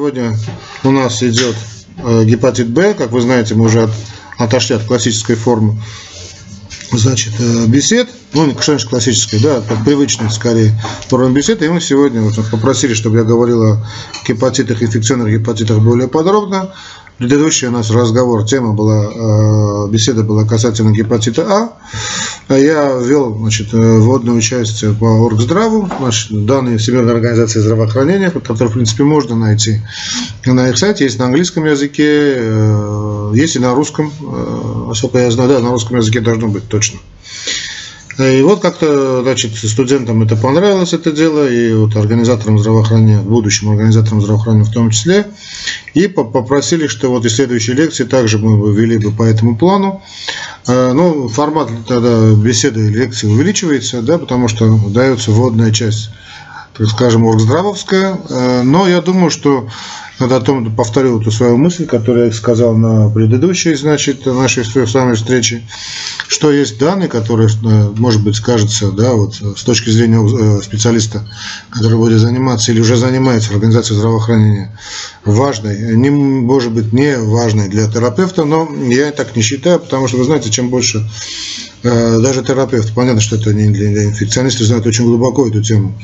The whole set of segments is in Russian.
Сегодня у нас идет э, гепатит Б. Как вы знаете, мы уже от, отошли от классической формы значит, э, бесед. Ну, значит классической, да, как привычной, скорее, формы бесед. И мы сегодня вот, попросили, чтобы я говорил о гепатитах, инфекционных гепатитах более подробно. Предыдущий у нас разговор, тема была, э, беседа была касательно гепатита А. А я ввел значит, э, вводную часть по Оргздраву, значит, данные Всемирной организации здравоохранения, которые, в принципе, можно найти на их сайте, есть на английском языке, э, есть и на русском, насколько я знаю, да, на русском языке должно быть точно. И вот как-то, значит, студентам это понравилось, это дело, и вот организаторам здравоохранения, будущим организаторам здравоохранения в том числе, и попросили, что вот и следующие лекции также мы бы вели бы по этому плану. Э, ну, формат тогда беседы и лекции увеличивается, да, потому что дается вводная часть, так скажем, оргздравовская, э, но я думаю, что надо о том, повторю эту свою мысль, которую я сказал на предыдущей, значит, нашей с вами встрече, что есть данные, которые, э, может быть, скажется, да, вот с точки зрения э, специалиста, который будет заниматься или уже занимается в организации здравоохранения, важной, не, может быть, не важной для терапевта, но я так не считаю, потому что, вы знаете, чем больше даже терапевт, понятно, что это не для инфекционистов, знают очень глубоко эту тему.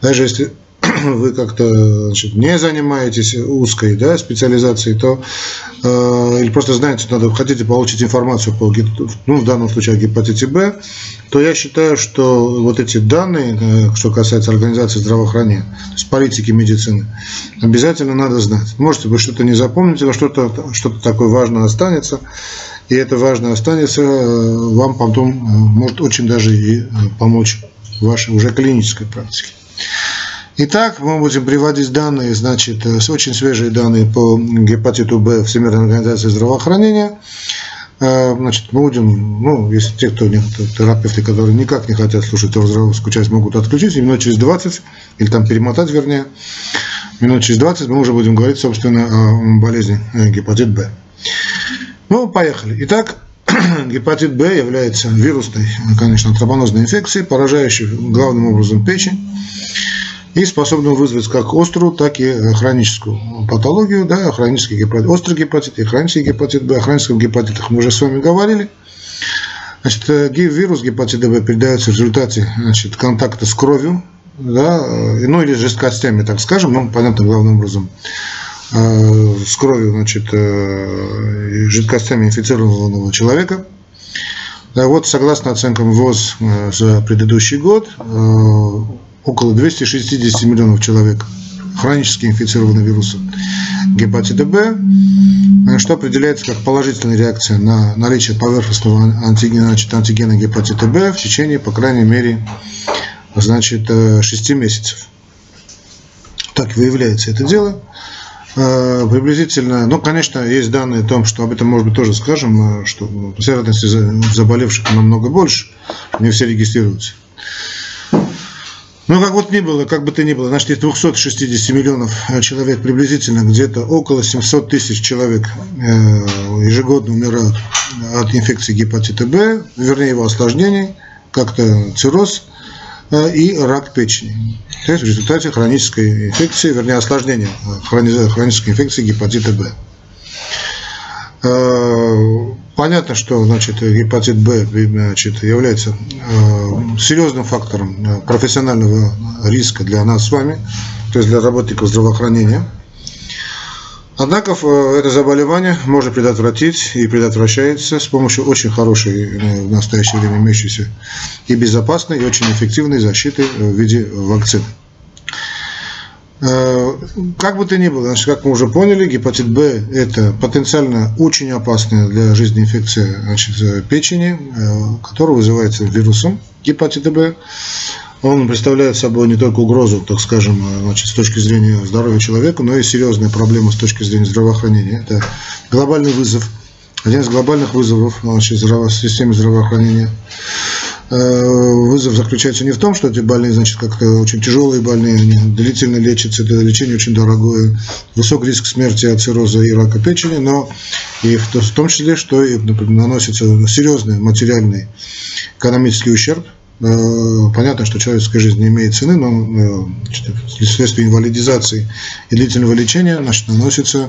Даже если вы как-то значит, не занимаетесь узкой да, специализацией, то э, или просто знаете, надо, хотите получить информацию по, ну, в данном случае о гепатите Б, то я считаю, что вот эти данные, э, что касается организации здравоохранения, то есть политики медицины, обязательно надо знать. Можете вы что-то не запомните, но что-то что такое важное останется, и это важное останется, э, вам потом э, может очень даже и помочь в вашей уже клинической практике. Итак, мы будем приводить данные, значит, э, очень свежие данные по гепатиту Б Всемирной организации здравоохранения. Э, значит, мы будем, ну, если те, кто нет, терапевты, которые никак не хотят слушать здравоохранительскую часть, могут отключить, и минут через 20, или там перемотать, вернее, минут через 20 мы уже будем говорить, собственно, о болезни э, гепатит Б. Ну, поехали. Итак, гепатит Б является вирусной, конечно, тропонозной инфекцией, поражающей главным образом печень и способны вызвать как острую, так и хроническую патологию, да, хронический гепатит, острый гепатит и хронический гепатит Б. О хроническом гепатитах мы уже с вами говорили. Значит, э, вирус гепатита Б передается в результате значит, контакта с кровью, да, э, ну или жидкостями, так скажем, ну, понятно, главным образом, с кровью, значит, жидкостями инфицированного человека. Да, вот, согласно оценкам ВОЗ за предыдущий год, около 260 миллионов человек хронически инфицированы вирусом гепатита Б, что определяется как положительная реакция на наличие поверхностного антигена, значит, антигена гепатита Б в течение, по крайней мере, значит, 6 месяцев. Так выявляется это дело. Э, приблизительно, ну, конечно, есть данные о том, что об этом, может быть, тоже скажем, э, что вероятность заболевших намного больше, не все регистрируются. Ну, как вот ни было, как бы то ни было, значит, из 260 миллионов э, человек приблизительно где-то около 700 тысяч человек ежегодно умирают от инфекции гепатита Б, вернее его осложнений, как-то цирроз и рак печени. То есть в результате хронической инфекции, вернее осложнения хронической инфекции гепатита Б. Понятно, что значит, гепатит Б значит, является э, серьезным фактором э, профессионального риска для нас с вами, то есть для работников здравоохранения. Однако э, это заболевание можно предотвратить и предотвращается с помощью очень хорошей э, в настоящее время имеющейся и безопасной, и очень эффективной защиты в виде вакцины. Э, как бы то ни было, значит, как мы уже поняли, гепатит Б – это потенциально очень опасная для жизни инфекция значит, печени, э, которая вызывается вирусом гепатита Б. Он представляет собой не только угрозу, так скажем, э, значит, с точки зрения здоровья человека, но и серьезные проблемы с точки зрения здравоохранения. Это глобальный вызов, один из глобальных вызовов значит, здраво, системы здравоохранения. Э, вызов заключается не в том, что эти больные, значит, как-то очень тяжелые больные, они длительно лечатся, это лечение очень дорогое, высок риск смерти от цирроза и рака печени, но и в том числе, что и, например, наносится серьезный материальный экономический ущерб понятно, что человеческая жизнь не имеет цены, но вследствие инвалидизации и длительного лечения значит, наносится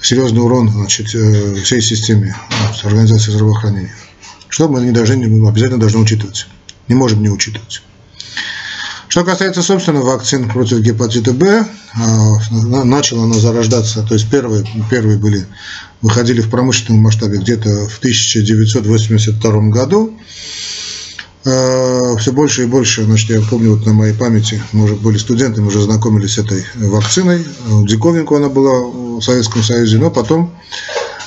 серьезный урон значит, всей системе организации здравоохранения. Что мы не должны, обязательно должны учитывать. Не можем не учитывать. Что касается, собственно, вакцин против гепатита Б, начала она зарождаться, то есть первые, первые были, выходили в промышленном масштабе где-то в 1982 году. А, Все больше и больше, значит, я помню, вот на моей памяти, мы уже были студентами, уже знакомились с этой вакциной. Диковинку она была в Советском Союзе, но потом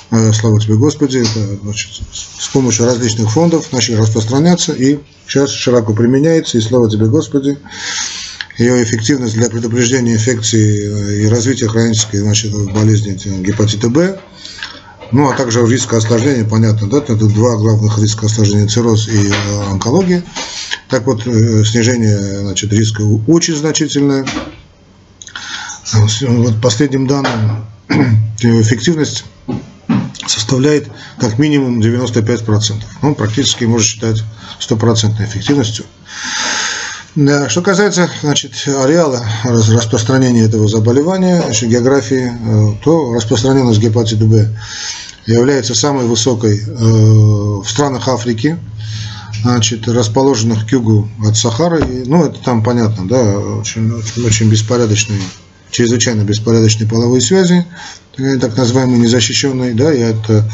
Э, слава тебе Господи, это, значит, с помощью различных фондов начали распространяться и сейчас широко применяется, и слава тебе Господи, ее эффективность для предупреждения инфекции э, и развития хронической значит, болезни гепатита Б, ну а также риска осложнения, понятно, да, это два главных риска осложнения цирроз и э, онкология. Так вот, снижение значит, риска очень значительное. Вот последним данным эффективность составляет как минимум 95%. Он практически может считать стопроцентной эффективностью. Что касается значит, ареала распространения этого заболевания, значит, географии, э, то распространенность гепатита Б является самой высокой э, в странах Африки, значит, расположенных к югу от Сахары. Ну, это там понятно, да, очень, очень, очень беспорядочные, чрезвычайно беспорядочные половые связи, Э, так называемой незащищенной, да, и это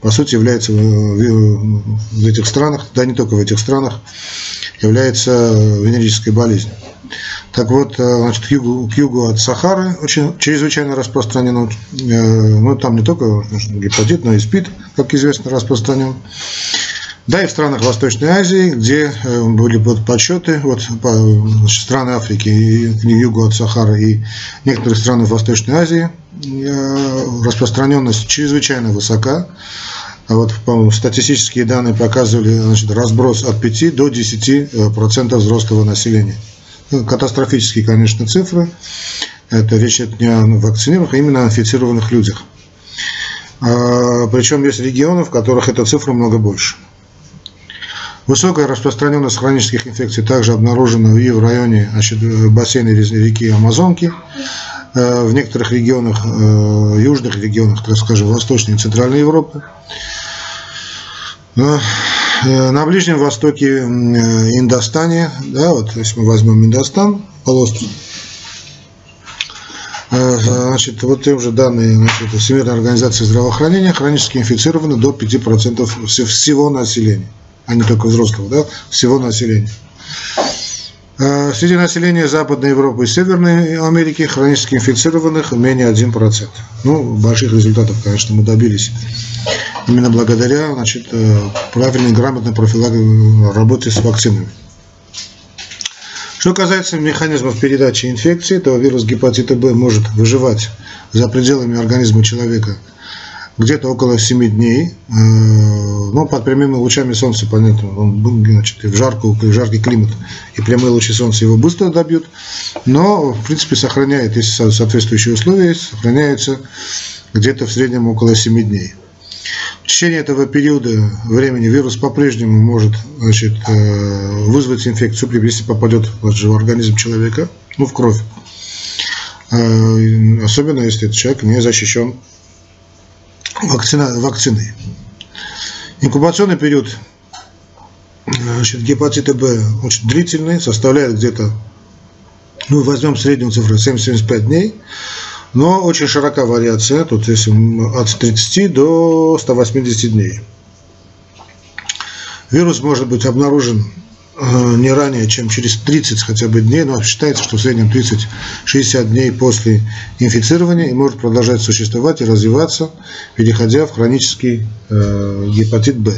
по сути является в этих странах, да не только в этих странах, является венерической болезнью. Так вот, э, значит, к югу, к югу от Сахары очень чрезвычайно распространено, э, ну там не только гепатит, но и СПИД, как известно, распространен. Да, и в странах Восточной Азии, где были подсчеты, вот значит, страны Африки и к югу от Сахары и некоторые страны Восточной Азии – Э, распространенность чрезвычайно высока. А вот статистические данные показывали значит, разброс от 5 до 10 э, процентов взрослого населения. Ну, катастрофические, конечно, цифры. Это речь идет не о вакцинированных, а именно о инфицированных людях. А, причем есть регионы, в которых эта цифра много больше. Высокая распространенность хронических инфекций также обнаружена и в районе значит, бассейна реки Амазонки, Э, в некоторых регионах, э, южных регионах, так скажем, Восточной и Центральной Европы. Э, на Ближнем Востоке, Индостане, да, вот если мы возьмем Индостан, полуостров, Значит, вот те же данные значит, Всемирной организации здравоохранения хронически инфицированы до 5% всего населения, а не только взрослого, да, всего населения. Э, среди населения Западной Европы и Северной Америки хронически инфицированных менее 1%. Ну, больших результатов, конечно, мы добились именно благодаря значит, э, правильной грамотной профилактике работе с вакцинами. Что касается механизмов передачи инфекции, то вирус гепатита Б может выживать за пределами организма человека – где-то около 7 дней, э, ну, под прямыми лучами солнца, понятно, он значит, в, жаркую, в жаркий климат, и прямые лучи солнца его быстро добьют, но, в принципе, сохраняет, если соответствующие условия сохраняются где-то в среднем около 7 дней. В течение этого периода времени вирус по-прежнему может значит, э, вызвать инфекцию, если попадет в организм человека, ну, в кровь. Э, особенно если этот человек не защищен вакцина, вакциной. Инкубационный период значит, гепатита Б очень длительный, составляет где-то, ну, возьмем среднюю цифру, 7-75 дней, но очень широка вариация, тут если от 30 до 180 дней. Вирус может быть обнаружен Э, не ранее, чем через 30 хотя бы дней, но считается, что в среднем 30-60 дней после инфицирования и может продолжать существовать и развиваться, переходя в хронический э, гепатит Б.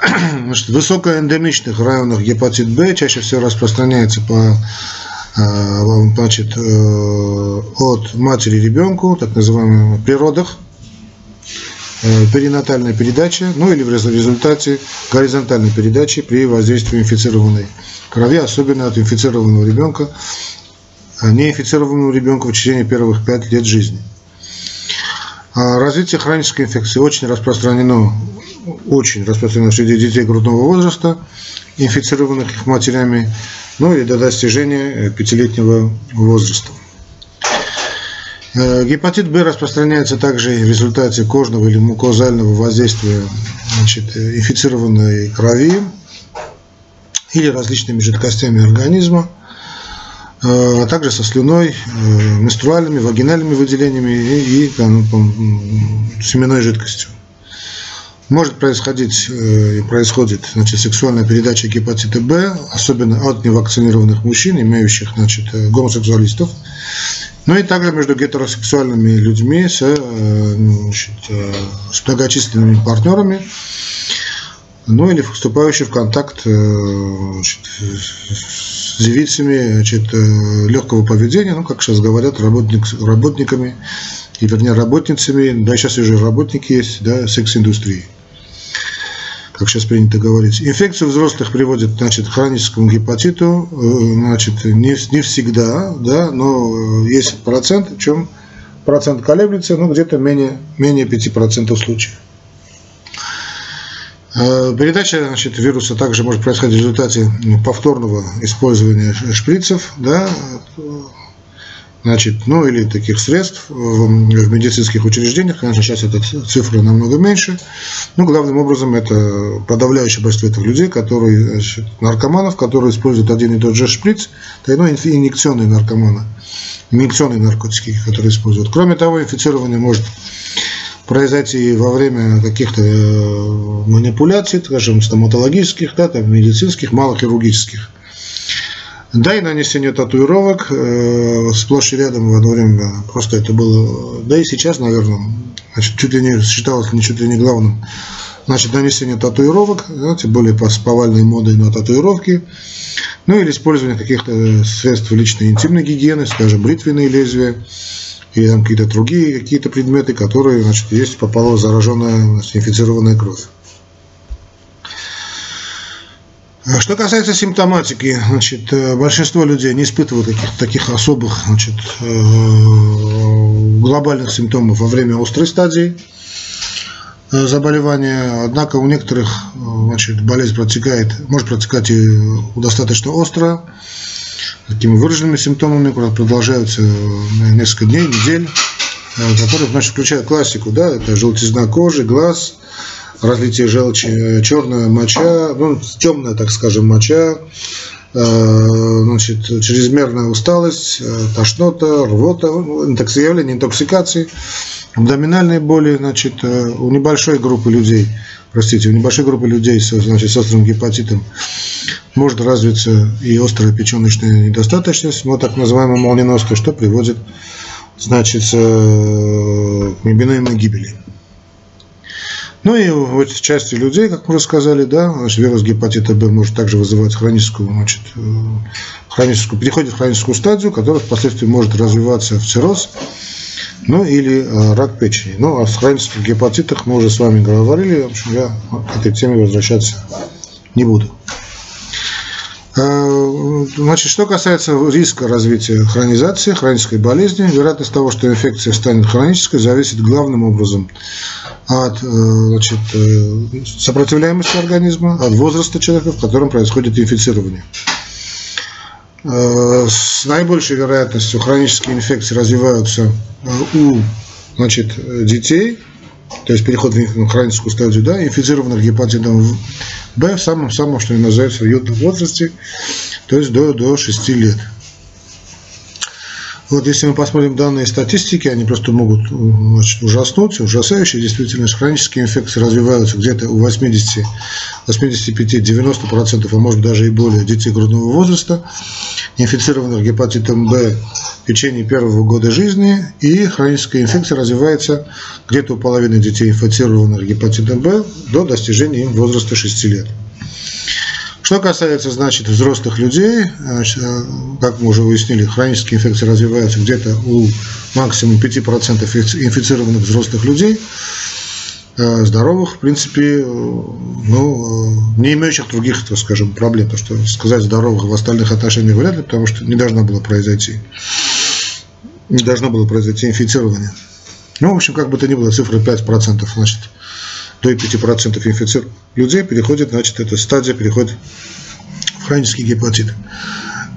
Значит, высокоэндемичных районах гепатит Б чаще всего распространяется по э, значит, э, от матери ребенку, так называемых природах, Э, перинатальной передачи, ну или в результате горизонтальной передачи при воздействии инфицированной крови, особенно от инфицированного ребенка, а неинфицированному ребенку в течение первых пять лет жизни. А развитие хронической инфекции очень распространено, очень распространено среди детей грудного возраста инфицированных их матерями, ну и до достижения пятилетнего возраста. Э, гепатит Б распространяется также в результате кожного или мукозального воздействия значит, инфицированной крови или различными жидкостями организма, э, а также со слюной, э, менструальными, вагинальными выделениями и, и семенной жидкостью. Может происходить и происходит значит, сексуальная передача гепатита Б, особенно от невакцинированных мужчин, имеющих значит, гомосексуалистов, ну и также между гетеросексуальными людьми с, э, значит, э, с многочисленными партнерами, ну или вступающие в контакт э, значит, с девицами значит, легкого поведения, ну, как сейчас говорят, работник, работниками, и, вернее, работницами, да, сейчас уже работники есть, да, секс-индустрии как сейчас принято говорить. Инфекцию взрослых приводит значит, к хроническому гепатиту, э, значит, не, не всегда, да, но э, есть процент, в чем процент колеблется, ну, где-то менее, менее 5% случаев. Э, передача значит, вируса также может происходить в результате повторного использования шприцев, да, значит, ну или таких средств в медицинских учреждениях, конечно, сейчас эта цифра намного меньше, но главным образом это подавляющее большинство этих людей, которые, значит, наркоманов, которые используют один и тот же шприц, это ну, инъекционные наркоманы, инъекционные наркотики, которые используют. Кроме того, инфицирование может произойти во время каких-то э, манипуляций, скажем, стоматологических, да, там, медицинских, малохирургических. Да, и нанесение татуировок э, сплошь и рядом в одно время. Просто это было, да и сейчас, наверное, значит, чуть ли не считалось не чуть ли не главным. Значит, нанесение татуировок, да, тем более по повальной модой на татуировки. Ну или использование каких-то средств личной интимной гигиены, скажем, бритвенные лезвия или там какие-то другие какие-то предметы, которые, значит, есть попала зараженная, инфицированная кровь. А что касается симптоматики, значит, э, большинство людей не испытывают каких-то таких особых значит, э, глобальных симптомов во время острой стадии э, заболевания. Однако у некоторых значит, болезнь протекает, может протекать и достаточно остро, такими выраженными симптомами, которые продолжаются несколько дней, недель, которые значит, включают классику, да, это желтизна кожи, глаз, разлитие желчи, э, черная моча, ну, темная, так скажем, моча, э, значит, чрезмерная усталость, э, тошнота, рвота, ну, явление интоксикации, абдоминальные боли, значит, у небольшой группы людей, простите, у небольшой группы людей с, значит, с острым гепатитом может развиться и острая печеночная недостаточность, вот так называемая молниеноска, что приводит, значит, к неминуемой гибели. Ну и в этой части людей, как мы уже сказали, да, вирус гепатита Б может также вызывать хроническую, значит, э, хроническую, переходит в хроническую стадию, которая впоследствии может развиваться в цирроз, ну или э, рак печени. Ну, в хронических гепатитах мы уже с вами говорили, в общем, я к этой теме возвращаться не буду. Э, значит, что касается риска развития хронизации, хронической болезни, вероятность того, что инфекция станет хронической, зависит главным образом от э, значит, э, сопротивляемости организма, от возраста человека, в котором происходит инфицирование. С наибольшей вероятностью хронические инфекции развиваются у значит, детей, то есть переход в хроническую стадию, да, инфицированных гепатитом Б в самом-самом, что называется, в юном возрасте, то есть до, до 6 лет. Вот если мы посмотрим данные статистики, они просто могут значит, ужаснуть, ужасающие. Действительно, хронические инфекции развиваются где-то у 80, 85-90%, а может даже и более детей грудного возраста, инфицированных гепатитом Б в течение первого года жизни, и хроническая инфекция развивается где-то у половины детей, инфицированных гепатитом Б, до достижения им возраста 6 лет. Что касается, значит, взрослых людей, значит, э, как мы уже выяснили, хронические инфекции развиваются где-то у максимум 5% инфицированных взрослых людей, э, здоровых, в принципе, э, ну, не имеющих других, так скажем, проблем. То, что сказать здоровых в остальных отношениях вряд ли, потому что не должно было произойти. Не должно было произойти инфицирование. Ну, в общем, как бы то ни было, цифра 5%, значит, до 5% инфицированных людей переходит, значит, эта стадия переходит хронический гепатит.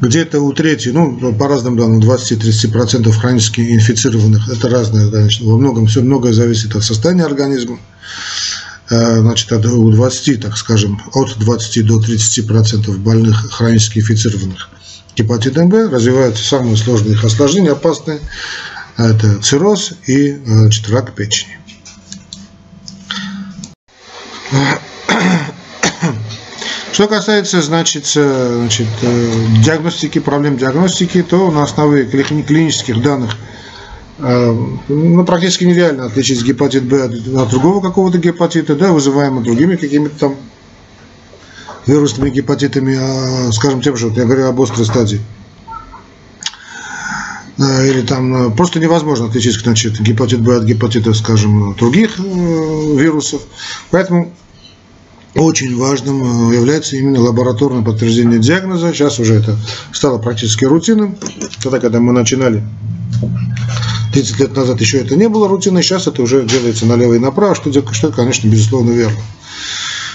Где-то у трети, ну, по разным данным, 20-30% хронически инфицированных, это разное, конечно, во многом, все многое зависит от состояния организма. Э, значит, от, у 20, так скажем, от 20 до 30% больных хронически инфицированных гепатитом Б развиваются самые сложные их осложнения, опасные. Это цирроз и значит, рак печени. Что касается значит, значит, э, диагностики, проблем диагностики, то на основе клинических данных э, ну, практически нереально отличить гепатит Б от другого какого-то гепатита, да, вызываемого другими какими-то там вирусными гепатитами, а, скажем, тем же, вот я говорю об острой стадии. Или там э, просто невозможно отличить значит, гепатит Б от гепатита, скажем, других вирусов. Поэтому очень важным э, является именно лабораторное подтверждение диагноза. Сейчас уже это стало практически рутинным. Тогда, когда мы начинали 30 лет назад еще это не было рутиной, сейчас это уже делается налево и направо, что, что конечно, безусловно верно.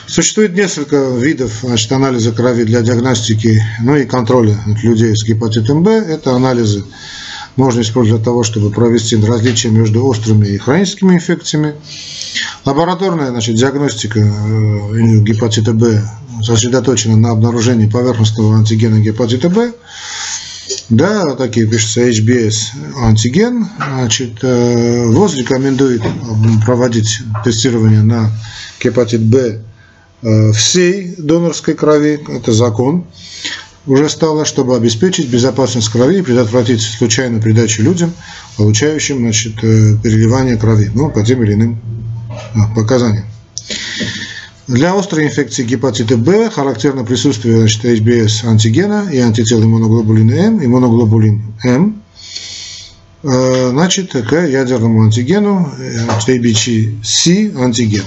Существует несколько видов значит, анализа крови для диагностики, ну и контроля людей с гепатитом Б. Это анализы можно использовать для того, чтобы провести различия между острыми и хроническими инфекциями. Лабораторная значит, диагностика э, гепатита Б сосредоточена на обнаружении поверхностного антигена гепатита Б. Да, такие пишется HBS антиген. Значит, э, ВОЗ рекомендует проводить тестирование на гепатит Б э, всей донорской крови. Это закон уже стало, чтобы обеспечить безопасность крови и предотвратить случайную передачу людям, получающим значит, э, переливание крови, ну, по тем или иным а, показаниям. Для острой инфекции гепатита Б характерно присутствие значит, HBS антигена и антител иммуноглобулина М, иммуноглобулин М, э, значит, к ядерному антигену, ABC антиген.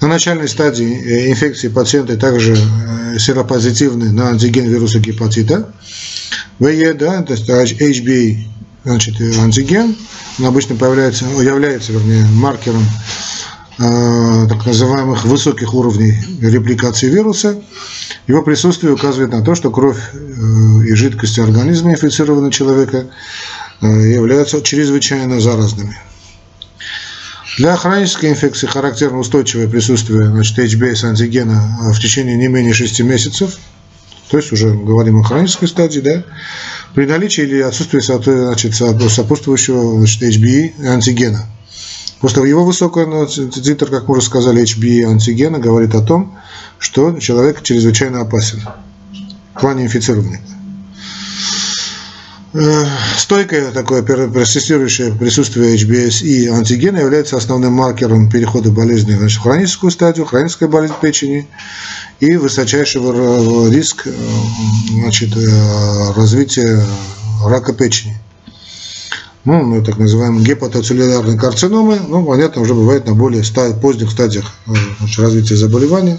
На начальной стадии э, инфекции пациенты также э, серопозитивны на антиген вируса гепатита. ВЕ, да, то есть HB значит, э, антиген, он обычно появляется, является вернее, маркером э, так называемых высоких уровней репликации вируса. Его присутствие указывает на то, что кровь э, и жидкости организма инфицированного человека э, являются чрезвычайно заразными. Для хронической инфекции характерно устойчивое присутствие значит, HBS антигена а, в течение не менее 6 месяцев. То есть уже говорим о хронической стадии, да, при наличии или отсутствии значит, сопутствующего значит, HBE антигена. После его высокого титр, как мы уже сказали, HBE антигена говорит о том, что человек чрезвычайно опасен в плане инфицирования. Э, стойкое такое персистирующее присутствие HBS и антигена является основным маркером перехода болезни значит, в хроническую стадию, хроническая болезнь печени и высочайшего риск э, значит, э, развития рака печени. Ну, ну, так называемые гепатоцеллюлярные карциномы, ну, понятно, уже бывает на более поздних стадиях значит, развития заболевания,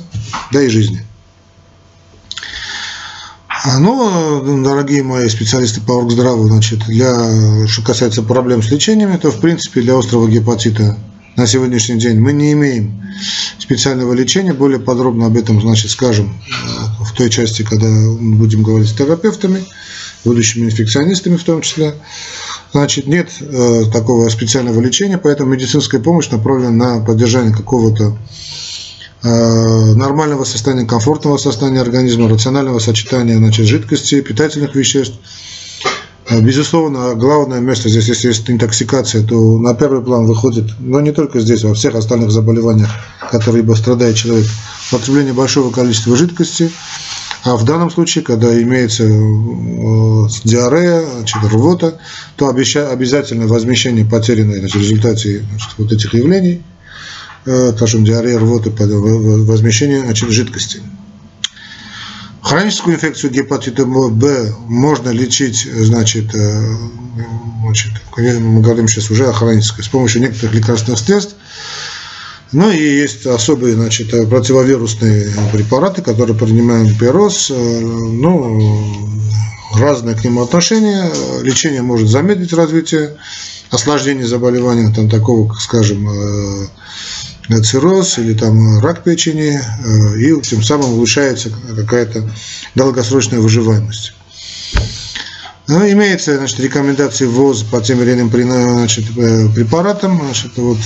да и жизни. А, ну, дорогие мои специалисты по оргздраву, значит, для, что касается проблем с лечениями, то, в принципе, для острого гепатита на сегодняшний день мы не имеем специального лечения. Более подробно об этом, значит, скажем э, в той части, когда будем говорить с терапевтами, будущими инфекционистами в том числе. Значит, нет э, такого специального лечения, поэтому медицинская помощь направлена на поддержание какого-то нормального состояния, комфортного состояния организма, рационального сочетания значит, жидкостей, питательных веществ. Э, безусловно, главное место здесь, если есть интоксикация, то на первый план выходит, но не только здесь, во всех остальных заболеваниях, которые либо страдает человек, употребление большого количества жидкости, а в данном случае, когда имеется э, диарея, значит, рвота, то обязательно возмещение потерянной значит, в результате значит, вот этих явлений – скажем, диарея, рвоты, возмещение значит, жидкости. Хроническую инфекцию гепатита Б можно лечить, значит, э, значит, мы говорим сейчас уже о хронической, с помощью некоторых лекарственных средств. Ну и есть особые значит, противовирусные препараты, которые принимаем. Э, ну, разное к нему отношение. Лечение может замедлить развитие осложнений заболевания, там такого, как, скажем, э, цирроз или там рак печени, и тем самым улучшается какая-то долгосрочная выживаемость. Ну, имеется значит, рекомендации ВОЗ по тем или иным значит, препаратам. Значит, вот,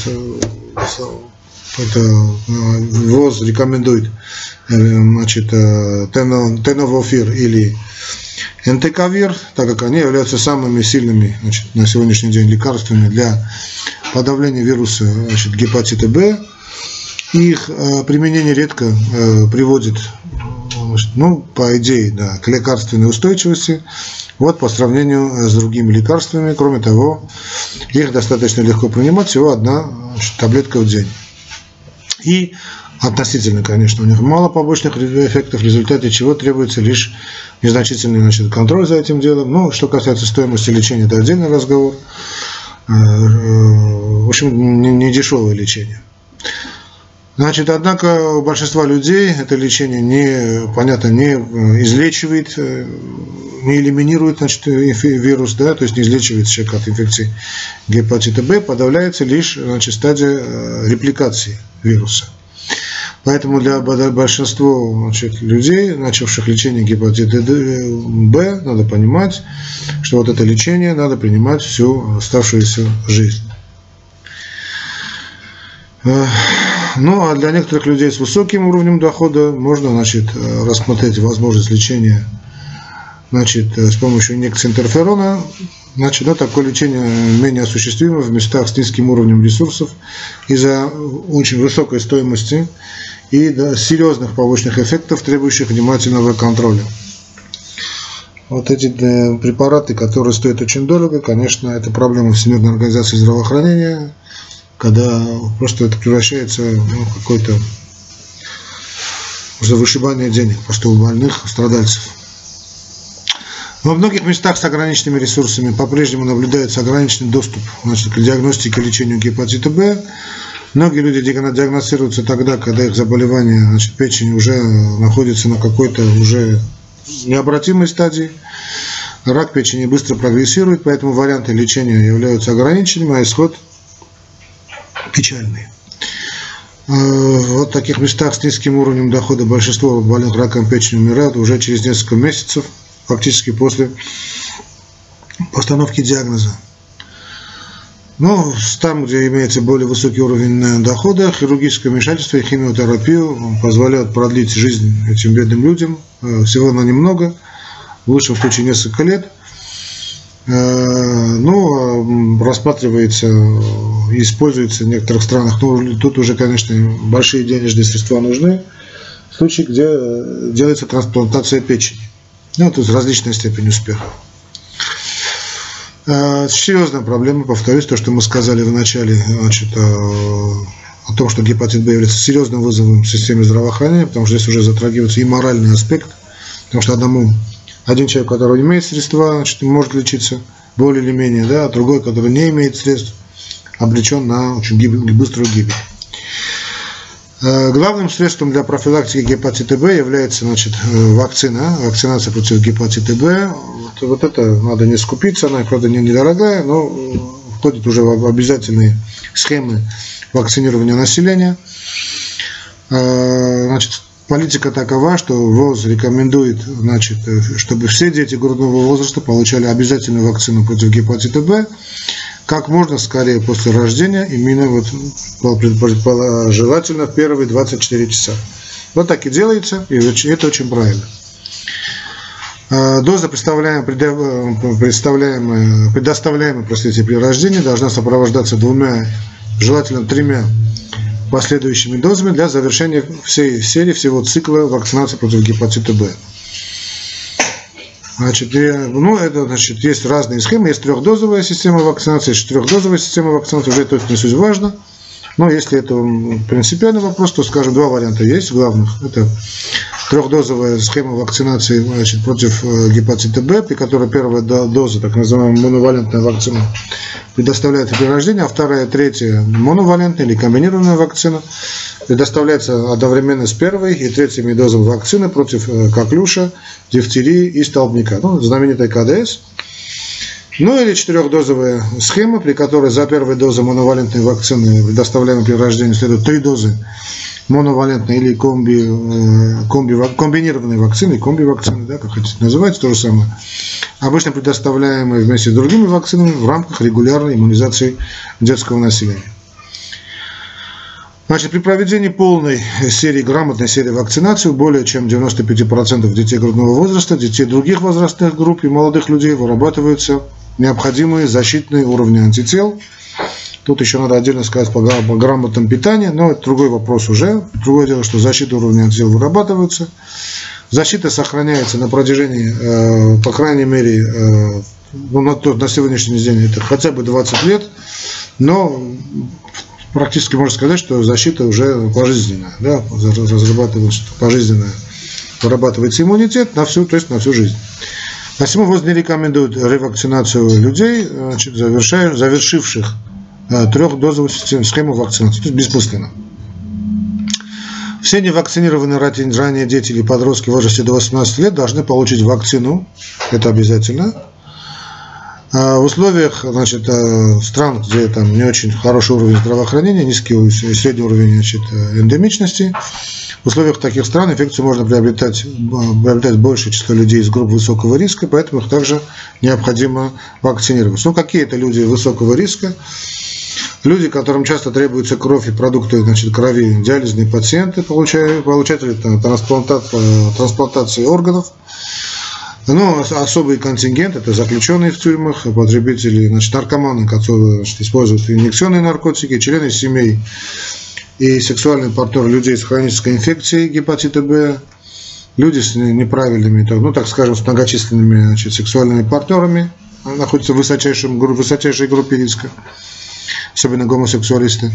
это ВОЗ рекомендует значит, теновофир или энтекавир, так как они являются самыми сильными значит, на сегодняшний день лекарствами для подавления вируса значит, гепатита Б. Их э, применение редко э, приводит, ну, по идее, да, к лекарственной устойчивости, вот по сравнению с другими лекарствами. Кроме того, их достаточно легко принимать, всего одна значит, таблетка в день. И относительно, конечно, у них мало побочных эффектов, в результате чего требуется лишь незначительный значит, контроль за этим делом. Ну, что касается стоимости лечения, это отдельный разговор. Э, э, в общем, не дешевое лечение. Значит, однако у большинства людей это лечение не, понятно, не излечивает, э, не элиминирует значит, вирус, да, то есть не излечивает человека от инфекции гепатита Б, подавляется лишь значит, стадия репликации вируса. Поэтому для большинства значит, людей, начавших лечение гепатита Б, надо понимать, что вот это лечение надо принимать всю оставшуюся жизнь. Ну, а для некоторых людей с высоким уровнем дохода можно значит, рассмотреть возможность лечения значит, с помощью инъекции интерферона. Значит, да, такое лечение менее осуществимо в местах с низким уровнем ресурсов из-за очень высокой стоимости и серьезных побочных эффектов, требующих внимательного контроля. Вот эти препараты, которые стоят очень дорого, конечно, это проблема Всемирной организации здравоохранения, когда просто это превращается ну, в какое-то уже вышибание денег просто у больных, страдальцев. Во многих местах с ограниченными ресурсами по-прежнему наблюдается ограниченный доступ значит, к диагностике и лечению гепатита Б, Многие люди диагностируются тогда, когда их заболевание значит, печени уже находится на какой-то уже необратимой стадии. Рак печени быстро прогрессирует, поэтому варианты лечения являются ограниченными, а исход печальный. Э, вот в таких местах с низким уровнем дохода большинство больных раком печени умирают уже через несколько месяцев, фактически после постановки диагноза. Но там, где имеется более высокий уровень э, дохода, хирургическое вмешательство и химиотерапию позволяют продлить жизнь этим бедным людям э, всего на немного, в лучшем случае несколько лет. Э, ну, рассматривается и используется в некоторых странах. Ну, тут уже, конечно, большие денежные средства нужны. В случае, где делается трансплантация печени. Ну, тут различная степень успеха. Э, серьезная проблема, повторюсь, то, что мы сказали в начале, значит, э, о том, что гепатит Б является серьезным вызовом в системе здравоохранения, потому что здесь уже затрагивается и моральный аспект, потому что одному, один человек, который имеет средства, значит, может лечиться более или менее, да, а другой, который не имеет средств, обречен на очень быструю гибель. Э, главным средством для профилактики гепатита Б является значит, вакцина, вакцинация против гепатита Б. Вот, это надо не скупиться, она, правда, не недорогая, но входит уже в обязательные схемы вакцинирования населения. Э, значит, политика такова, что ВОЗ рекомендует, значит, чтобы все дети грудного возраста получали обязательную вакцину против гепатита Б как можно скорее после рождения, именно вот желательно в первые 24 часа. Вот так и делается, и это очень правильно. А, доза, представляемая, представляемая, предоставляемая простите, при рождении, должна сопровождаться двумя, желательно тремя последующими дозами для завершения всей серии, всего цикла вакцинации против гепатита Б. Значит, ну, это, значит, есть разные схемы. Есть трехдозовая система вакцинации, есть четырехдозовая система вакцинации. Уже это не суть важно. Но если это принципиальный вопрос, то, скажем, два варианта есть главных. Это трехдозовая схема вакцинации значит, против э, гепатита Б, при которой первая доза, так называемая моновалентная вакцина, предоставляется при рождении, а вторая, третья моновалентная или комбинированная вакцина предоставляется одновременно с первой и третьими дозами вакцины против э, коклюша, дифтерии и столбняка. Ну, знаменитая КДС. Ну или четырехдозовая схема, при которой за первой дозой моновалентной вакцины, предоставляемой при рождении, следует три дозы моновалентной или комби, э, комби, комбинированной вакцины, комби-вакцины, да, как хотите называть, то же самое, обычно предоставляемые вместе с другими вакцинами в рамках регулярной иммунизации детского населения. Значит, при проведении полной серии, грамотной серии вакцинации более чем 95% детей грудного возраста, детей других возрастных групп и молодых людей вырабатываются необходимые защитные уровни антител. Тут еще надо отдельно сказать по, по грамотном питании, но это другой вопрос уже. Другое дело, что защита уровня антител вырабатываются. Защита сохраняется на протяжении, э, по крайней мере, э, ну, на, на сегодняшний день это хотя бы 20 лет, но практически можно сказать, что защита уже пожизненная, да, разрабатывается пожизненная, вырабатывается иммунитет на всю, то есть на всю жизнь. Посему ВОЗ не рекомендует ревакцинацию людей, значит, завершивших трехдозовую схему вакцинации. То есть бессмысленно. Все невакцинированные ранее дети или подростки в возрасте до 18 лет должны получить вакцину. Это обязательно. А в условиях значит, э, стран, где там не очень хороший уровень здравоохранения, низкий средний уровень значит, э, эндемичности, в условиях таких стран инфекцию можно приобретать, э, приобретать большее число людей из групп высокого риска, поэтому их также необходимо вакцинировать. Ну, какие это люди высокого риска? Люди, которым часто требуется кровь и продукты значит, крови, диализные пациенты, получатели трансплантации, трансплантации органов, ну, особый контингент – это заключенные в тюрьмах, потребители, значит, наркоманы, которые значит, используют инъекционные наркотики, члены семей и сексуальные партнеры людей с хронической инфекцией гепатита Б, люди с неправильными, ну, так скажем, с многочисленными значит, сексуальными партнерами, находятся в высочайшем, высочайшей группе риска, особенно гомосексуалисты.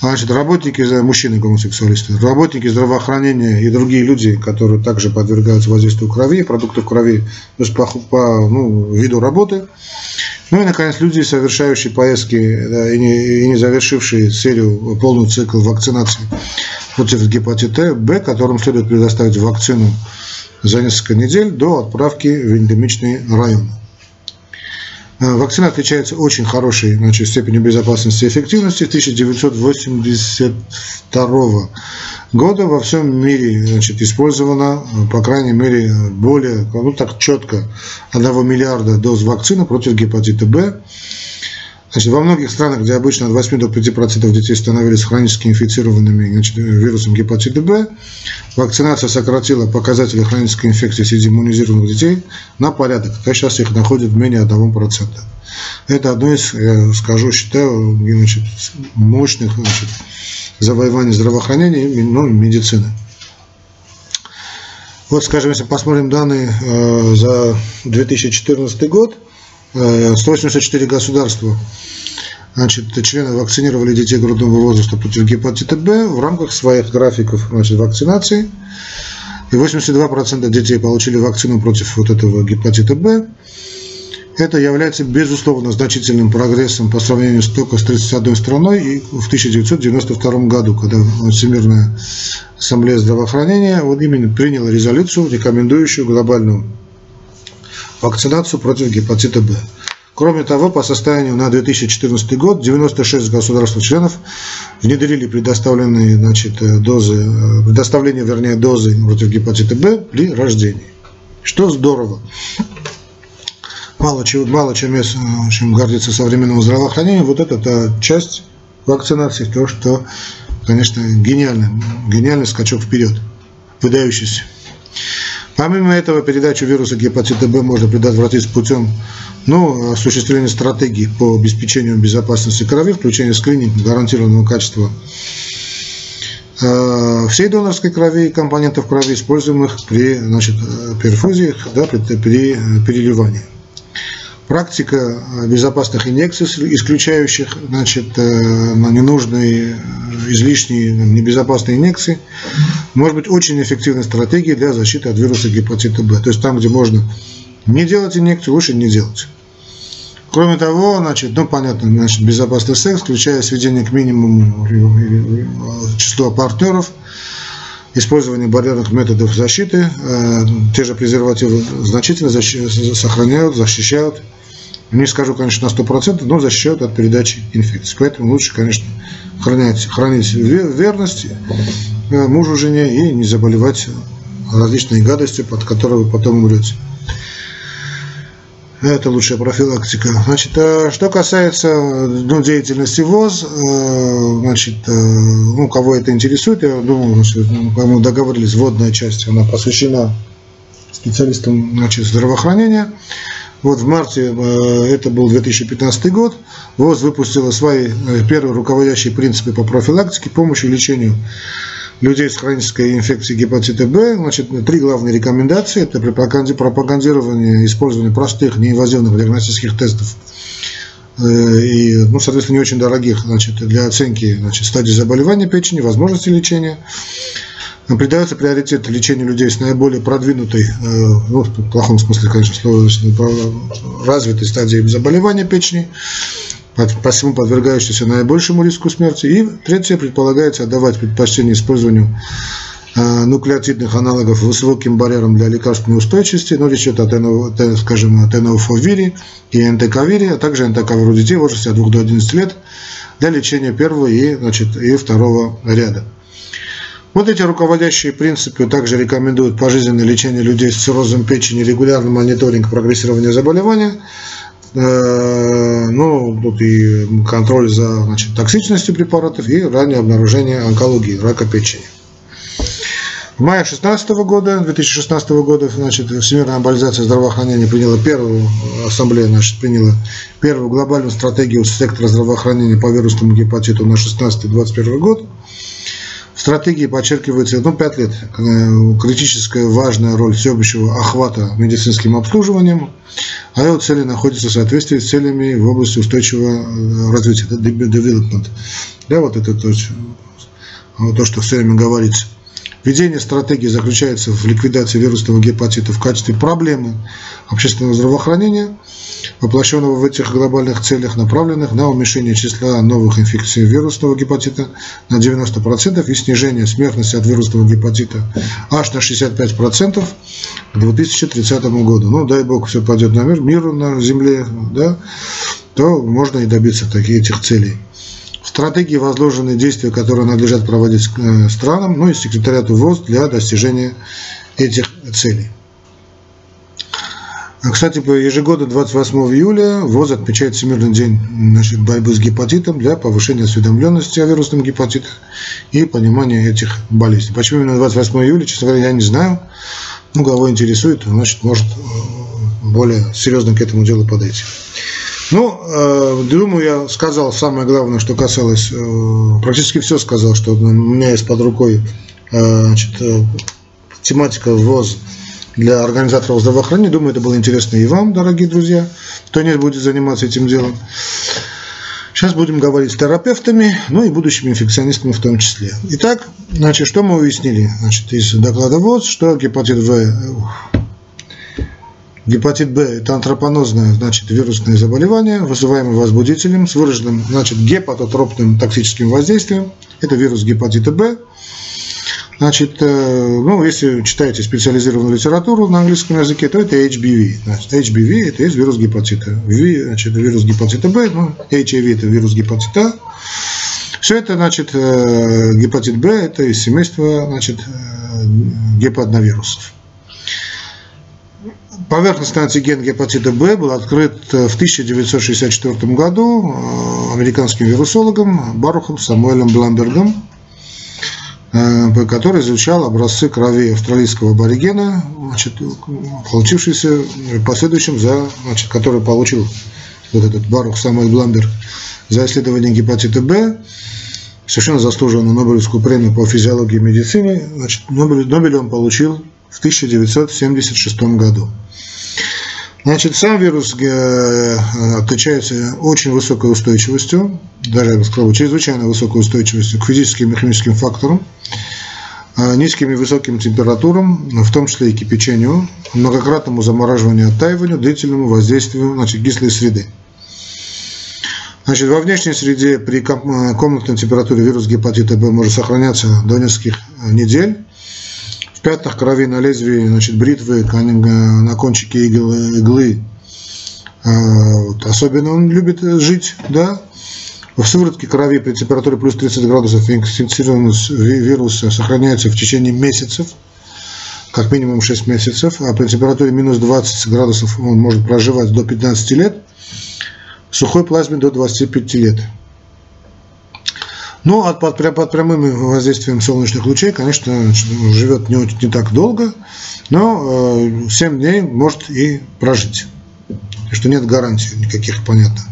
Значит, работники, мужчины гомосексуалисты, работники здравоохранения и другие люди, которые также подвергаются воздействию крови, продуктов крови, то есть по, по ну, виду работы. Ну и, наконец, люди, совершающие поездки да, и, не, и не завершившие серию, полную цикл вакцинации против гепатита Б, которым следует предоставить вакцину за несколько недель до отправки в эндемичный район. Э, вакцина отличается очень хорошей значит, степенью безопасности и эффективности. С 1982 года во всем мире значит, использовано, по крайней мере, более, ну так четко, 1 миллиарда доз вакцины против гепатита Б. Значит, во многих странах, где обычно от 8 до 5% детей становились хронически инфицированными значит, вирусом гепатита Б, вакцинация сократила показатели хронической инфекции среди иммунизированных детей на порядок. То сейчас их находят менее 1%. Это одно из, я скажу, считаю, значит, мощных значит, завоеваний здравоохранения и ну, медицины. Вот, скажем, если посмотрим данные э, за 2014 год – 184 э, государства значит, члены вакцинировали детей грудного возраста против гепатита Б в рамках своих графиков значит, вакцинации. И 82% детей получили вакцину против вот этого гепатита Б. Это является, безусловно, значительным прогрессом по сравнению с только с 31 страной и в 1992 году, когда Всемирная ассамблея здравоохранения вот именно приняла резолюцию, рекомендующую глобальную вакцинацию против гепатита Б. Кроме того, по состоянию на 2014 год 96 государств-членов внедрили предоставленные значит, дозы, э, предоставление, вернее, дозы против гепатита Б при рождении. Что здорово. Мало, чего, мало чем, чем гордится современным здравоохранением, вот это та часть вакцинации, то, что, конечно, гениальный, гениальный скачок вперед, выдающийся. Помимо этого, передачу вируса гепатита Б можно предотвратить путем ну, осуществления стратегий по обеспечению безопасности крови, включения скрининга гарантированного качества э, всей донорской крови и компонентов крови, используемых при значит, перфузиях, да, при, при переливании. Практика безопасных инъекций, исключающих значит, э, ненужные, излишние, небезопасные инъекции, может быть очень эффективной стратегией для защиты от вируса гепатита Б. То есть там, где можно не делать инъекцию, лучше не делать. Кроме того, значит, ну понятно, значит, безопасный секс, включая сведение к минимуму числа партнеров, использование барьерных методов защиты, э, те же презервативы значительно защищают, сохраняют, защищают Не скажу, конечно, на 100%, но защищают от передачи инфекции. Поэтому лучше, конечно, хранить, хранить верность э, мужу, жене и не заболевать различной гадостью, под которой вы потом умрете. Это лучшая профилактика. Значит, э, что касается ну, деятельности ВОЗ, э, значит, ну, кого это интересует, я думаю, значит, мы договорились, вводная часть, она посвящена специалистам значит, здравоохранения. Вот в марте, э, это был 2015 год, ВОЗ выпустила свои э, первые руководящие принципы по профилактике, помощи и лечению людей с хронической инфекцией гепатита Б. Значит, три главные рекомендации. Это пропагандирование использования простых неинвазивных диагностических тестов э, и, ну, соответственно, не очень дорогих значит, для оценки значит, стадии заболевания печени, возможности лечения придается приоритет лечению людей с наиболее продвинутой, э, ну, в плохом смысле, конечно, развитой стадией заболевания печени, посему подвергающейся наибольшему риску смерти. И третье, предполагается отдавать предпочтение использованию э, нуклеотидных аналогов высоким барьером для лекарственной устойчивости, но речь идет о, скажем, тенофовире и НТК-вире, а также НТК-виру детей в возрасте от 2 до 11 лет для лечения первого и, значит, и второго ряда. Вот эти руководящие принципы также рекомендуют пожизненное лечение людей с циррозом печени, регулярный мониторинг прогрессирования заболевания, ну, тут и контроль за значит, токсичностью препаратов и раннее обнаружение онкологии, рака печени. В мае 2016 года, 2016 года, значит, Всемирная организация здравоохранения приняла первую, ассамблея значит, приняла первую глобальную стратегию сектора здравоохранения по вирусному гепатиту на 16-21 год стратегии подчеркивается, ну, 5 лет, э, критическая важная роль всеобщего охвата медицинским обслуживанием, а его цели находятся в соответствии с целями в области устойчивого э, развития, это development. Да, вот это то, то, что все время говорится. Введение стратегии заключается в ликвидации вирусного гепатита в качестве проблемы общественного здравоохранения, воплощенного в этих глобальных целях, направленных на уменьшение числа новых инфекций вирусного гепатита на 90% и снижение смертности от вирусного гепатита аж на 65% к 2030 году. Ну, дай бог, все пойдет на мир, миру на Земле, да, то можно и добиться таких этих целей. В стратегии возложены действия, которые надлежат проводить э, странам, ну и секретариату ВОЗ для достижения этих целей. А, кстати, ежегодно 28 июля ВОЗ отмечает Всемирный день значит, борьбы с гепатитом для повышения осведомленности о вирусном гепатите и понимания этих болезней. Почему именно 28 июля, честно говоря, я не знаю. Ну, кого интересует, значит, может э, более серьезно к этому делу подойти. Ну, э, думаю, я сказал самое главное, что касалось, э, практически все сказал, что у меня есть под рукой значит, тематика ВОЗ для организаторов здравоохранения. Думаю, это было интересно и вам, дорогие друзья, кто не будет заниматься этим делом. Сейчас будем говорить с терапевтами, ну и будущими инфекционистами в том числе. Итак, значит, что мы уяснили значит, из доклада ВОЗ, что гепатит В Гепатит Б – это антропонозное, значит, вирусное заболевание, вызываемое возбудителем с выраженным, значит, гепатотропным токсическим воздействием. Это вирус гепатита Б. Значит, э, ну, если читаете специализированную литературу на английском языке, то это HBV. Значит, HBV – это есть вирус гепатита. V – значит, вирус гепатита Б, ну, HIV – это вирус гепатита Все это, значит, э, гепатит Б – это из семейства, значит, э, гепатновирусов. Поверхностный антиген гепатита Б был открыт в 1964 году американским вирусологом Барухом Самуэлем Бламбергом, э, который изучал образцы крови австралийского аборигена, значит, получившиеся последующим за, значит, который получил вот этот Барух Самуэль Бламберг за исследование гепатита Б, совершенно заслуженную Нобелевскую премию по физиологии и медицине. Значит, Нобель, Нобель он получил в 1976 году. Значит, сам вирус э, отличается очень высокой устойчивостью, даже, я бы сказал, чрезвычайно высокой устойчивостью к физическим и химическим факторам, э, низким и высоким температурам, в том числе и кипячению, многократному замораживанию, оттаиванию, длительному воздействию значит, кислой среды. Значит, во внешней среде при э, комнатной температуре вирус гепатита Б может сохраняться до нескольких недель пятнах крови на лезвии значит, бритвы, на кончике иглы, иглы Вот. Особенно он любит жить, да, в сыворотке крови при температуре плюс 30 градусов инфицированность вируса сохраняется в течение месяцев, как минимум 6 месяцев, а при температуре минус 20 градусов он может проживать до 15 лет, в сухой плазме до 25 лет. Но от, под, под прямым воздействием солнечных лучей, конечно, живет не, не так долго, но э, 7 дней может и прожить. Что нет гарантий никаких, понятно.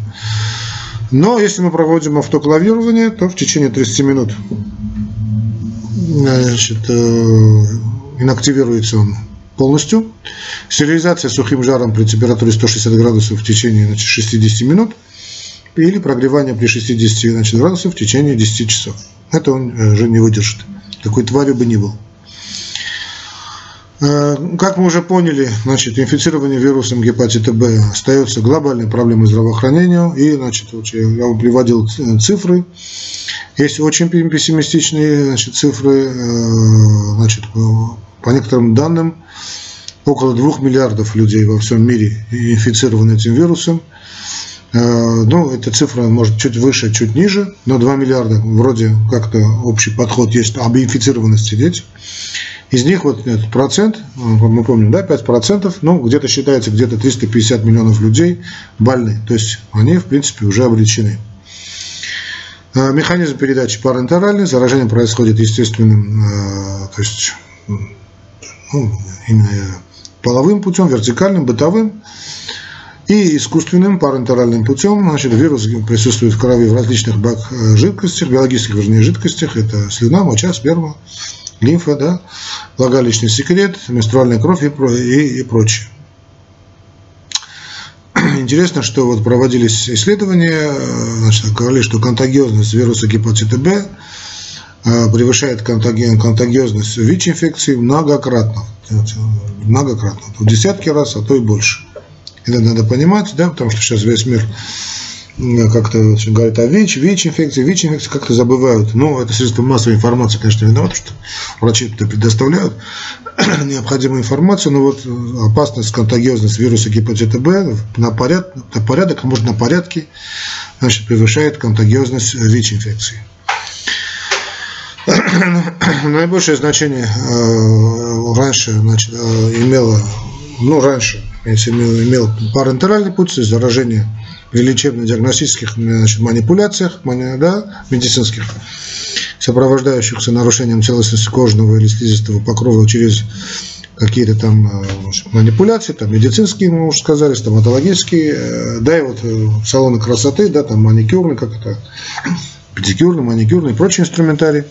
Но если мы проводим автоклавирование, то в течение 30 минут значит, э, инактивируется он полностью. Стерилизация сухим жаром при температуре 160 градусов в течение значит, 60 минут – или прогревание при 60 значит, градусов в течение 10 часов. Это он э, уже не выдержит. Какой тварью бы ни был. Э, как мы уже поняли, значит, инфицирование вирусом гепатита Б остается глобальной проблемой здравоохранения. И значит, я вам приводил цифры. Есть очень пессимистичные значит, цифры. Э, значит, по некоторым данным, около 2 миллиардов людей во всем мире инфицированы этим вирусом. Э, ну, эта цифра может чуть выше, чуть ниже, но 2 миллиарда вроде как-то общий подход есть об инфицированности дети. Из них вот этот процент, э, мы помним, да, 5%, ну, где-то считается, где-то 350 миллионов людей больны. То есть они, в принципе, уже обречены. Э, механизм передачи парентеральный, заражение происходит естественным, то есть ну, именно половым путем, вертикальным, бытовым. И искусственным парентеральным путем значит, вирус присутствует в крови в различных э, жидкостях, биологических, вернее, жидкостях. Это слюна, моча, сперма, лимфа, да, влагалищный секрет, менструальная кровь и, и, и прочее. Интересно, что вот проводились исследования, э, значит, говорили, что контагиозность вируса гепатита Б э, превышает контагиозность ВИЧ-инфекции многократно. Многократно. В десятки раз, а то и больше. Это надо понимать, да, потому что сейчас весь мир как-то говорит о ВИЧ, ВИЧ-инфекции, ВИЧ-инфекции как-то забывают. Но это средства массовой информации, конечно, виноваты, что врачи это предоставляют необходимую информацию, но вот опасность, контагиозность вируса гепатита Б на, поряд, на порядок, а может на порядке, значит, превышает контагиозность ВИЧ-инфекции. Наибольшее значение э, раньше значит, э, имело, ну, раньше, если имел, имел парентеральный путь, заражение при лечебно-диагностических значит, манипуляциях, да, медицинских, сопровождающихся нарушением целостности кожного или слизистого покрова через какие-то там значит, э, манипуляции, там медицинские, мы уже сказали, стоматологические, э, да, и вот э, салоны красоты, да, там маникюрный, как это, педикюрный, маникюрный и прочие инструментарий,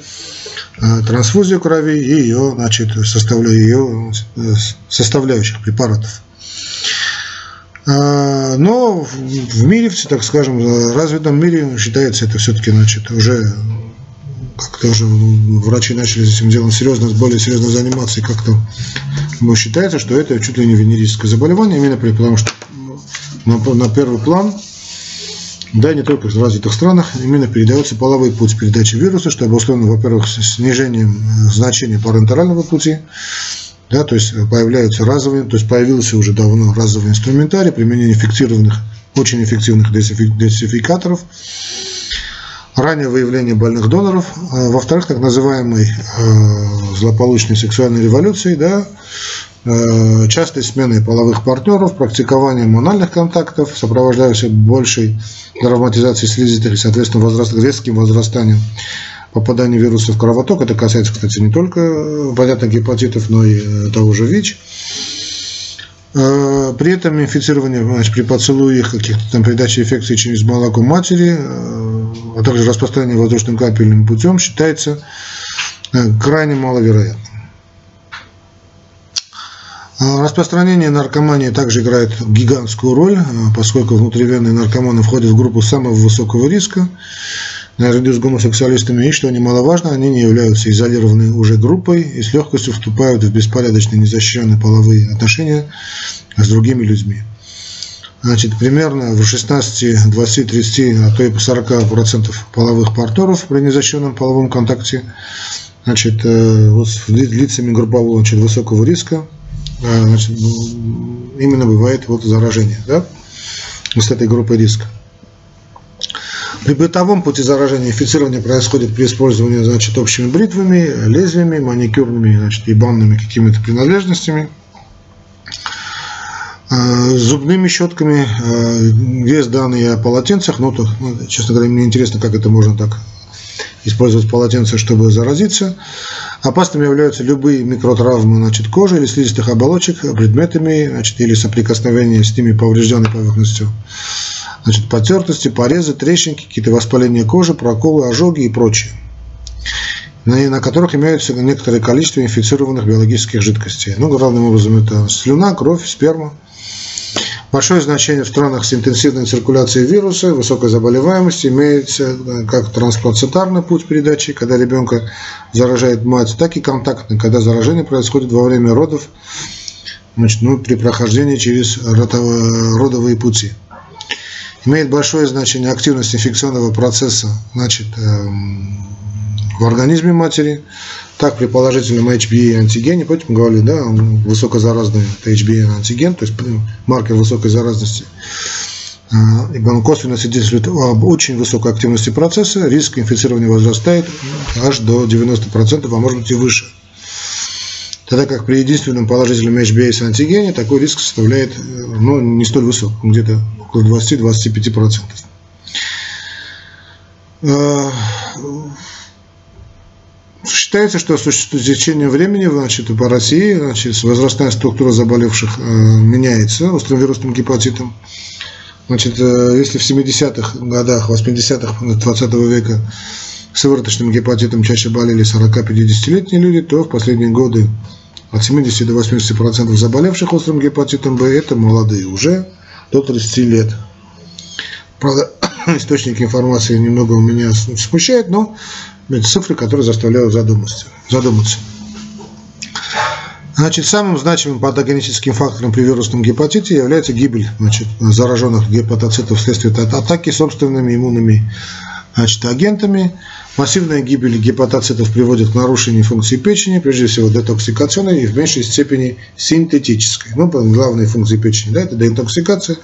трансфузию крови и ее, значит, составля, ее составляющих препаратов. А, но в мире, так скажем, развитом мире считается это все-таки, значит, уже как-то уже врачи начали этим делом серьезно, более серьезно заниматься, и как-то ну, считается, что это чуть ли не венерическое заболевание, именно потому что на, на первый план, да, не только в развитых странах, именно передается половой путь передачи вируса, что обусловлено, во-первых, снижением э, значения парентерального пути, да, то есть появляются разовые, то есть появился уже давно разовый инструментарий применения эффективных, очень эффективных дезинфикаторов, раннее выявление больных доноров, а, во-вторых, так называемой э, злополучной сексуальной революции, да, э, частой смены половых партнеров, практикование мональных контактов, сопровождающихся большей травматизацией слизистых и, соответственно, возраст, резким возрастанием попадания вируса в кровоток. Это касается, кстати, не только, э, понятно, гепатитов, но и э, того же ВИЧ. Э, при этом инфицирование значит, при поцелуе каких-то там передачи инфекции через молоко матери, а также распространение воздушным капельным путем считается крайне маловероятным. Распространение наркомании также играет гигантскую роль, поскольку внутривенные наркоманы входят в группу самого высокого риска наряду с гомосексуалистами, и, что немаловажно, они не являются изолированной уже группой и с легкостью вступают в беспорядочные незащищенные половые отношения с другими людьми. Значит, примерно в 16, 20, 30, а то и по 40 процентов половых партнеров при незащищенном половом контакте значит, э, вот с лицами группового значит, высокого риска значит, именно бывает вот заражение. Да? с этой группой риска. При бытовом пути заражения инфицирование происходит при использовании значит, общими бритвами, лезвиями, маникюрными значит, и банными какими-то принадлежностями, э, зубными щетками. Э, есть данные о полотенцах, но, то, ну, честно говоря, мне интересно, как это можно так использовать полотенце, чтобы заразиться. Опасными являются любые микротравмы значит, кожи или слизистых оболочек предметами значит, или соприкосновение с ними поврежденной поверхностью значит, потертости, порезы, трещинки, какие-то воспаления кожи, проколы, ожоги и прочее, на, которых имеются некоторое количество инфицированных биологических жидкостей. Ну, главным образом это слюна, кровь, сперма. Большое значение в странах с интенсивной циркуляцией вируса, высокой заболеваемости имеется как трансплацентарный путь передачи, когда ребенка заражает мать, так и контактный, когда заражение происходит во время родов, значит, ну, при прохождении через родовые пути имеет большое значение активность инфекционного процесса значит, эм, в организме матери, так при положительном HBE антигене, помните, мы говорили, да, высокозаразный это HBE антиген, то есть маркер высокой заразности, э, ибо он косвенно свидетельствует об очень высокой активности процесса, риск инфицирования возрастает аж до 90%, а может быть и выше. Тогда как при единственном положительном HBS антигене такой риск составляет э, ну, не столь высок, где-то около 20-25%. Э, считается, что с течением времени значит, по России значит, возрастная структура заболевших э, меняется острым вирусным гепатитом. Значит, если в 70-х годах, 80-х 20 века сывороточным гепатитом чаще болели 40-50-летние люди, то в последние годы от 70 до 80% заболевших острым гепатитом Б – это молодые уже, до 30 лет. Правда, источники информации немного у меня смущают, но это цифры, которые заставляют задуматься. задуматься. Значит, самым значимым патогеническим фактором при вирусном гепатите является гибель значит, зараженных гепатоцитов вследствие атаки собственными иммунными значит, агентами. Массивная гибель гепатоцитов приводит к нарушению функции печени, прежде всего детоксикационной и в меньшей степени синтетической. Ну, главные функции печени, да, это детоксикация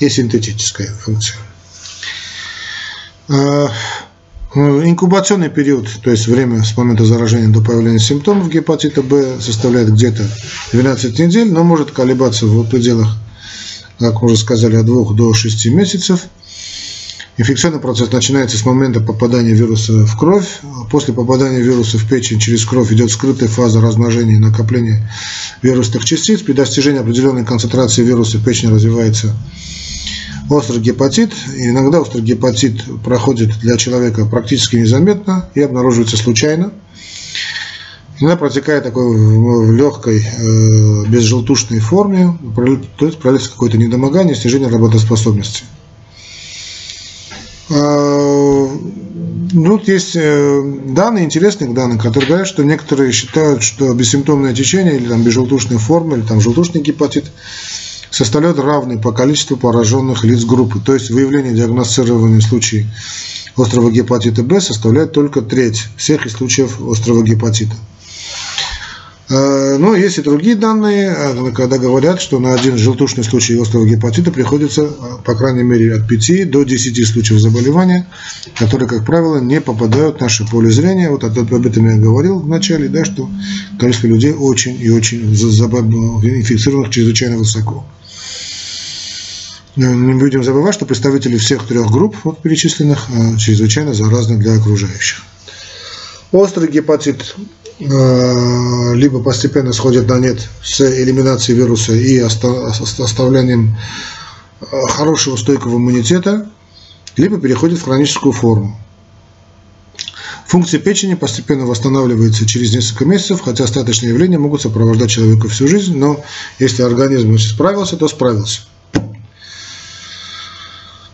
и синтетическая функция. Ну, инкубационный период, то есть время с момента заражения до появления симптомов гепатита Б составляет где-то 12 недель, но может колебаться в пределах, как мы уже сказали, от 2 до 6 месяцев – Инфекционный процесс начинается с момента попадания вируса в кровь. После попадания вируса в печень через кровь идет скрытая фаза размножения и накопления вирусных частиц. При достижении определенной концентрации вируса в печени развивается острый гепатит. И иногда острый гепатит проходит для человека практически незаметно и обнаруживается случайно. Иногда протекает такой в легкой, э, безжелтушной форме, то есть проявляется какое-то недомогание, снижение работоспособности. А, ну, тут есть э, данные, интересные данные, которые говорят, что некоторые считают, что бессимптомное течение или там безжелтушная форма, или там желтушный гепатит составляют равный по количеству пораженных лиц группы. То есть выявление диагностирования случаев острого гепатита Б составляет только треть всех случаев острого гепатита. Э, но есть и другие данные, э, когда говорят, что на один желтушный случай острого гепатита приходится, э, по крайней мере, от 5 до 10 случаев заболевания, которые, как правило, не попадают в наше поле зрения. Вот об этом я говорил в начале, да, что количество людей очень и очень инфицированных чрезвычайно высоко. Не будем забывать, что представители всех трех групп вот перечисленных чрезвычайно заразны для окружающих. Острый гепатит либо постепенно сходят на нет с элиминацией вируса и оставлением э, хорошего стойкого иммунитета, либо переходит в хроническую форму. Функция печени постепенно восстанавливается через несколько месяцев, хотя остаточные явления могут сопровождать человека всю жизнь, но если организм справился, то справился.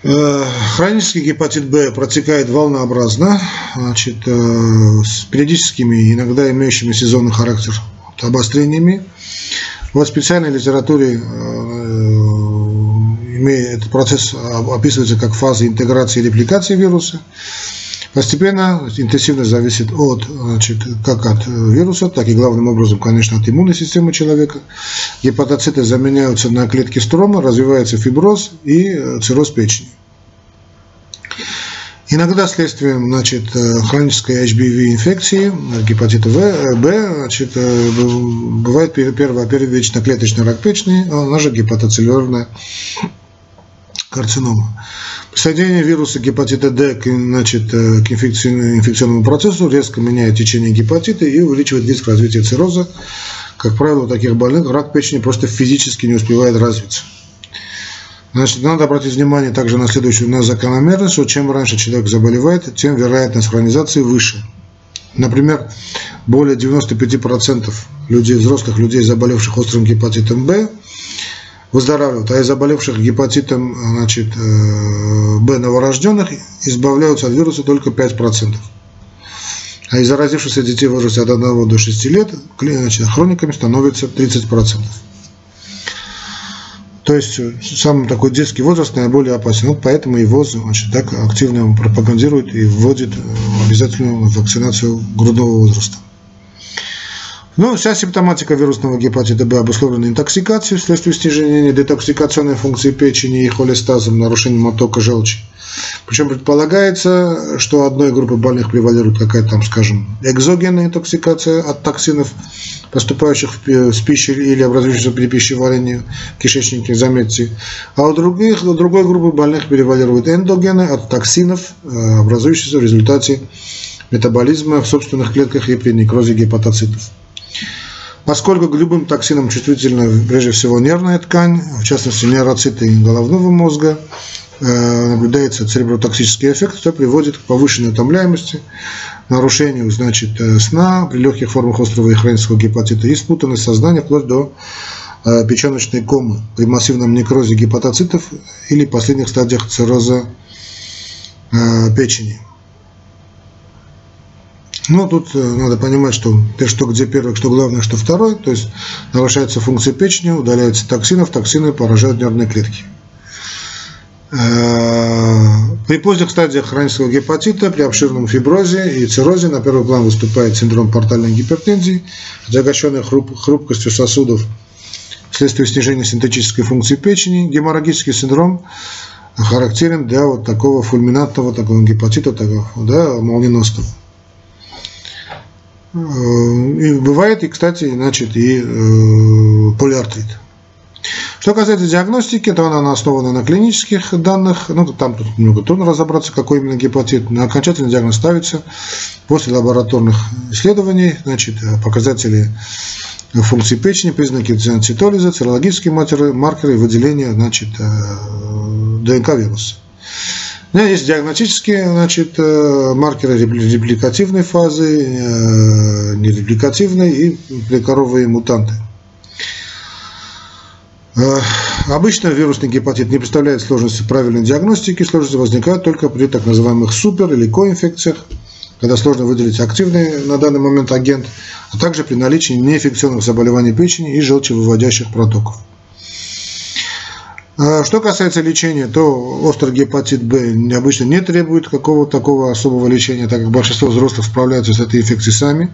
Э, хронический гепатит Б протекает волнообразно, значит, э, с периодическими, иногда имеющими сезонный характер обострениями. В специальной литературе э, этот процесс описывается как фаза интеграции и репликации вируса. Постепенно интенсивность зависит от, значит, как от вируса, так и главным образом, конечно, от иммунной системы человека. Гепатоциты заменяются на клетки строма, развивается фиброз и цирроз печени. Иногда следствием значит, э, хронической HBV инфекции, гепатита в, Б, значит, э, бывает первая первично-клеточный рак печени, она же гепатоцеллюлярная карцинома. Присоединение вируса гепатита D значит, э, к инфекционному процессу резко меняет течение гепатита и увеличивает риск развития цирроза. Как правило, у таких больных рак печени просто физически не успевает развиться. Значит, надо обратить внимание также на следующую на закономерность, что чем раньше человек заболевает, тем вероятность хронизации выше. Например, более 95% людей, взрослых людей, заболевших острым гепатитом Б, выздоравливают, а из заболевших гепатитом значит, э, Б новорожденных избавляются от вируса только 5%. А из заразившихся детей в возрасте от 1 до 6 лет значит, хрониками становится 30%. То есть э, самый такой детский возраст наиболее опасен. Вот поэтому его значит, так активно пропагандируют и вводит э, обязательную вакцинацию грудного возраста. Ну, вся симптоматика вирусного гепатита Б обусловлена интоксикацией вследствие снижения детоксикационной функции печени и холестазом, нарушением оттока желчи. Причем предполагается, что одной группы больных превалирует какая-то там, скажем, экзогенная интоксикация от токсинов, поступающих с пищей или образующихся при пищеварении в кишечнике, заметьте. А у, других, у другой группы больных превалирует эндогены от токсинов, э, образующихся в результате метаболизма в собственных клетках и при некрозе гепатоцитов. Поскольку к любым токсинам чувствительна прежде всего нервная ткань, в частности нейроциты головного мозга, Э, наблюдается церебротоксический эффект, что приводит к повышенной утомляемости, нарушению значит, э, сна при легких формах острого и хронического гепатита и спутанность сознания вплоть до э, печеночной комы при массивном некрозе гепатоцитов или последних стадиях цирроза печени. Но тут надо понимать, что ты что где первый, что главное, что второй. То есть нарушается функция печени, удаляются токсинов, токсины поражают нервные клетки. Э, при поздних стадиях хронического гепатита, при обширном фиброзе и циррозе на первый план выступает синдром портальной гипертензии, отягощенный хруп, хрупкостью сосудов вследствие снижения синтетической функции печени. Геморрагический синдром характерен для вот такого фульминантного такого гепатита, такого, да, молниеносного. Э, и бывает, и, кстати, значит, и э, полиартрит. Что касается диагностики, то она основана на клинических данных. Ну, там тут немного трудно разобраться, какой именно гепатит. Но окончательный диагноз ставится после лабораторных исследований. Значит, показатели функции печени, признаки цитолиза, цирологические маркеры, маркеры выделения значит, э, ДНК вируса. У меня есть диагностические значит, э, маркеры репликативной фазы, э, нерепликативной и прикоровые мутанты. Э, обычно вирусный гепатит не представляет сложности правильной диагностики, сложности возникают только при так называемых супер- или коинфекциях, когда сложно выделить активный на данный момент агент, а также при наличии неинфекционных заболеваний печени и желчевыводящих протоков. Э, что касается лечения, то острый гепатит Б обычно не требует какого-то такого особого лечения, так как большинство взрослых справляются с этой инфекцией сами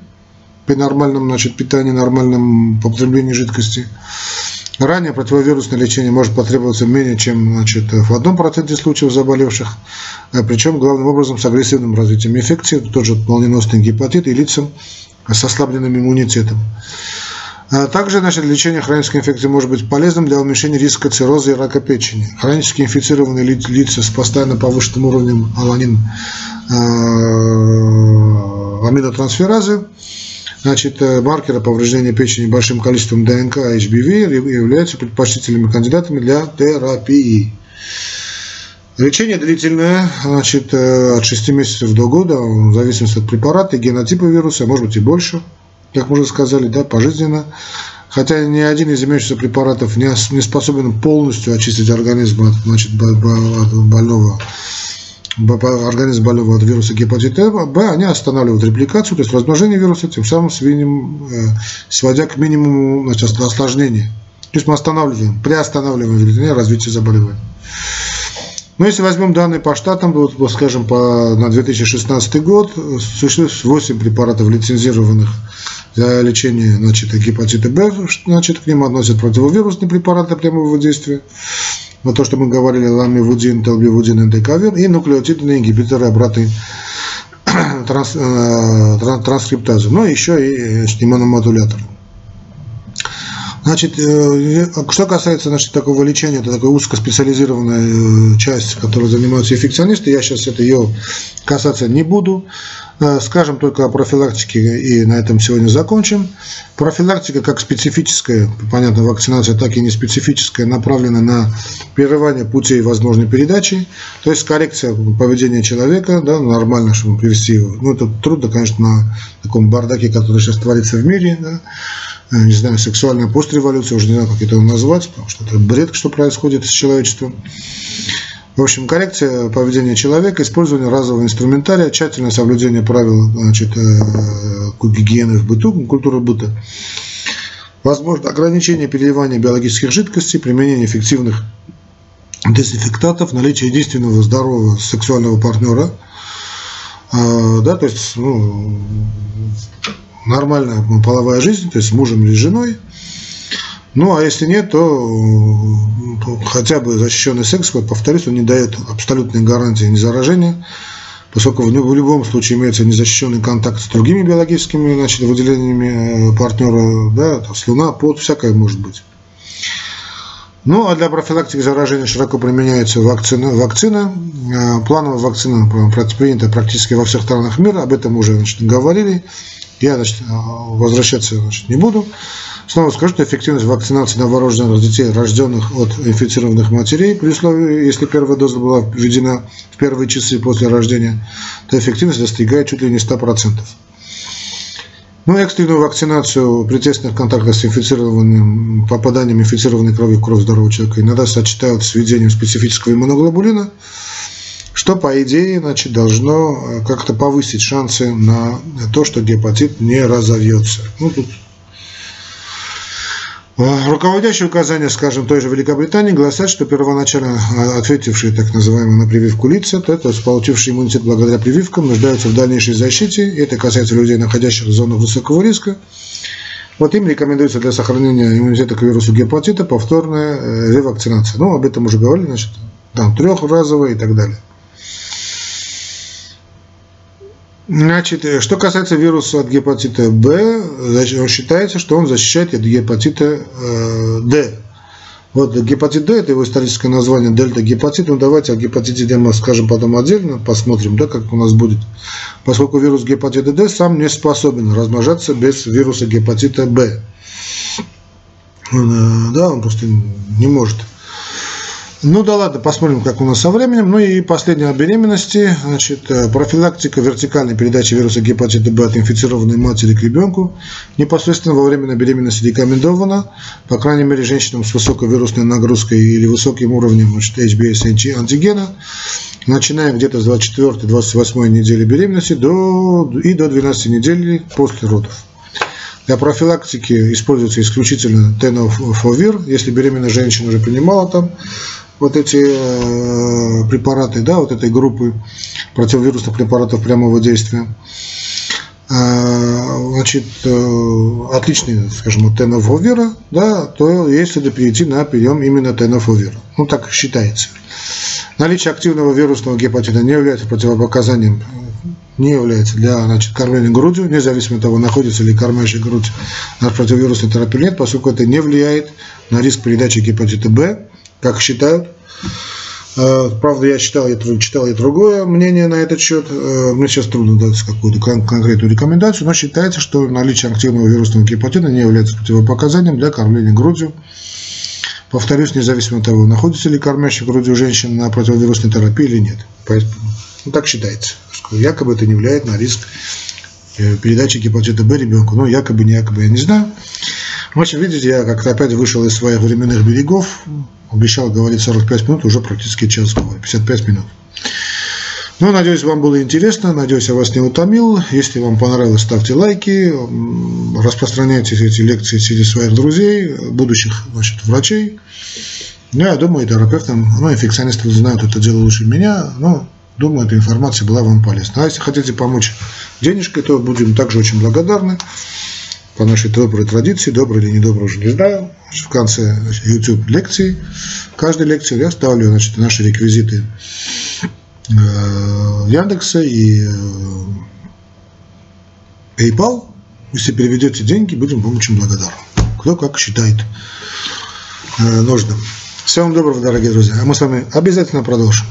при нормальном значит, питании, нормальном потреблении жидкости. Ранее противовирусное лечение может потребоваться менее чем значит, в одном проценте случаев заболевших, э, причем главным образом с агрессивным развитием инфекции, тот же молниеносный гепатит и лицам с ослабленным иммунитетом. А также значит, лечение хронической инфекции может быть полезным для уменьшения риска цирроза и рака печени. Хронически инфицированные лица с постоянно повышенным уровнем аланин э, аминотрансферазы Значит, э, маркеры повреждения печени большим количеством ДНК HBV являются предпочтительными кандидатами для терапии. Лечение длительное, значит, э, от 6 месяцев до года, в зависимости от препарата и генотипа вируса, может быть и больше, как мы уже сказали, да, пожизненно. Хотя ни один из имеющихся препаратов не способен полностью очистить организм от, значит, больного организм больного от вируса гепатита Б, они останавливают репликацию, то есть размножение вируса, тем самым свинем, э, сводя к минимуму значит, осложнения. То есть мы останавливаем, приостанавливаем вернее, развитие заболевания. Но если возьмем данные по штатам, вот, скажем, по, на 2016 год существует 8 препаратов лицензированных для лечения значит, гепатита Б, значит, к ним относят противовирусные препараты прямого действия, вот то, что мы говорили, ламивудин, телбивудин, эндекавир, и нуклеотидные ингибиторы обратной транс, э, транскриптазы, но еще и иммуномодуляторы. Значит, э, что касается значит, такого лечения, это такая узкоспециализированная э, часть, которой занимаются инфекционисты, я сейчас это ее касаться не буду. Э, скажем только о профилактике и на этом сегодня закончим. Профилактика как специфическая, понятно, вакцинация, так и не специфическая, направлена на прерывание путей возможной передачи, то есть коррекция поведения человека, да, нормально, чтобы привести его. Ну, это трудно, конечно, на таком бардаке, который сейчас творится в мире, да, Э, не знаю, сексуальная постреволюция, уже не знаю, как это назвать, потому что это бред, что происходит с человечеством. В общем, коррекция поведения человека, использование разового инструментария, тщательное соблюдение правил значит, э, гигиены в быту, культуры быта, возможно ограничение переливания биологических жидкостей, применение эффективных дезинфектатов, наличие единственного здорового сексуального партнера, э, да, то есть ну, нормальная половая жизнь, то есть с мужем или женой. Ну, а если нет, то, хотя бы защищенный секс, вот, повторюсь, он не дает абсолютной гарантии незаражения, поскольку в, любом случае имеется незащищенный контакт с другими биологическими значит, выделениями э, партнера, да, то слюна, пот, всякое может быть. Ну, а для профилактики заражения широко применяется вакцина. вакцина. Э, плановая вакцина принята практически во всех странах мира, об этом уже значит, говорили. Я значит, возвращаться значит, не буду. Снова скажу, что эффективность вакцинации новорожденных детей, рожденных от инфицированных матерей, при условии, если первая доза была введена в первые часы после рождения, то эффективность достигает чуть ли не 100%. Ну, экстренную вакцинацию при тесных контактах с инфицированным попаданием инфицированной крови в кровь здорового человека иногда сочетают с введением специфического иммуноглобулина, что, по идее, значит, должно э, как-то повысить шансы на то, что гепатит не разовьется. Ну, тут э, Руководящие указания, скажем, той же Великобритании гласят, что первоначально э, ответившие так называемые на прививку лица, то, то есть получившие иммунитет благодаря прививкам, нуждаются в дальнейшей защите. Это касается людей, находящихся в зонах высокого риска. Вот им рекомендуется для сохранения иммунитета к вирусу гепатита повторная ревакцинация. Ну, об этом уже говорили, значит, там трехразовая и так далее. Значит, э, что касается вируса от гепатита Б, считается, что он защищает от гепатита э, Д. Вот гепатит Д, это его историческое название, дельта-гепатит. Ну, давайте о гепатите Д мы скажем потом отдельно, посмотрим, да, как у нас будет. Поскольку вирус гепатита Д сам не способен размножаться без вируса гепатита Б. Э, да, он просто не может. Ну да ладно, посмотрим, как у нас со временем. Ну и последняя о беременности. Значит, э, профилактика вертикальной передачи вируса гепатита Б от инфицированной матери к ребенку непосредственно во время беременности рекомендована. По крайней мере, женщинам с высокой вирусной нагрузкой или высоким уровнем значит, HBS антигена, начиная где-то с 24-28 недели беременности до, и до 12 недель после родов. Для профилактики используется исключительно тенофовир, если беременная женщина уже принимала там вот эти э, препараты, да, вот этой группы противовирусных препаратов прямого действия. Э, значит, э, отличный, скажем, от тенофовира, да, то если следует перейти на прием именно тенофовира. Ну, так считается. Наличие активного вирусного гепатита не является противопоказанием не является для значит, кормления грудью, независимо от того, находится ли кормящая грудь на противовирусной терапии нет, поскольку это не влияет на риск передачи гепатита Б, как считают. Э, правда, я читал, я читал и другое мнение на этот счет. Э, мне сейчас трудно дать какую-то конкретную рекомендацию, но считается, что наличие активного вирусного гепатита не является противопоказанием для кормления грудью. Повторюсь, независимо от того, находится ли кормящая грудью женщина на противовирусной терапии или нет. Ну, так считается. Якобы это не влияет на риск э, передачи гепатита Б ребенку. Ну, якобы, не якобы, я не знаю. В общем, видите, я как-то опять вышел из своих временных берегов. Обещал говорить 45 минут, уже практически час говорю, 55 минут. Ну, надеюсь, вам было интересно, надеюсь, я вас не утомил. Если вам понравилось, ставьте лайки, распространяйте эти лекции среди своих друзей, будущих значит, врачей. Ну, я думаю, терапевтам, ну, инфекционисты знают это дело лучше меня, но думаю, эта информация была вам полезна. А если хотите помочь денежкой, то будем также очень благодарны по нашей доброй традиции, доброй или недоброй, уже не знаю. В конце YouTube лекции, каждой лекции я ставлю значит, наши реквизиты э, Яндекса и э, PayPal. Если переведете деньги, будем вам очень благодарны. Кто как считает э, нужным. Всего вам доброго, дорогие друзья. А мы с вами обязательно продолжим.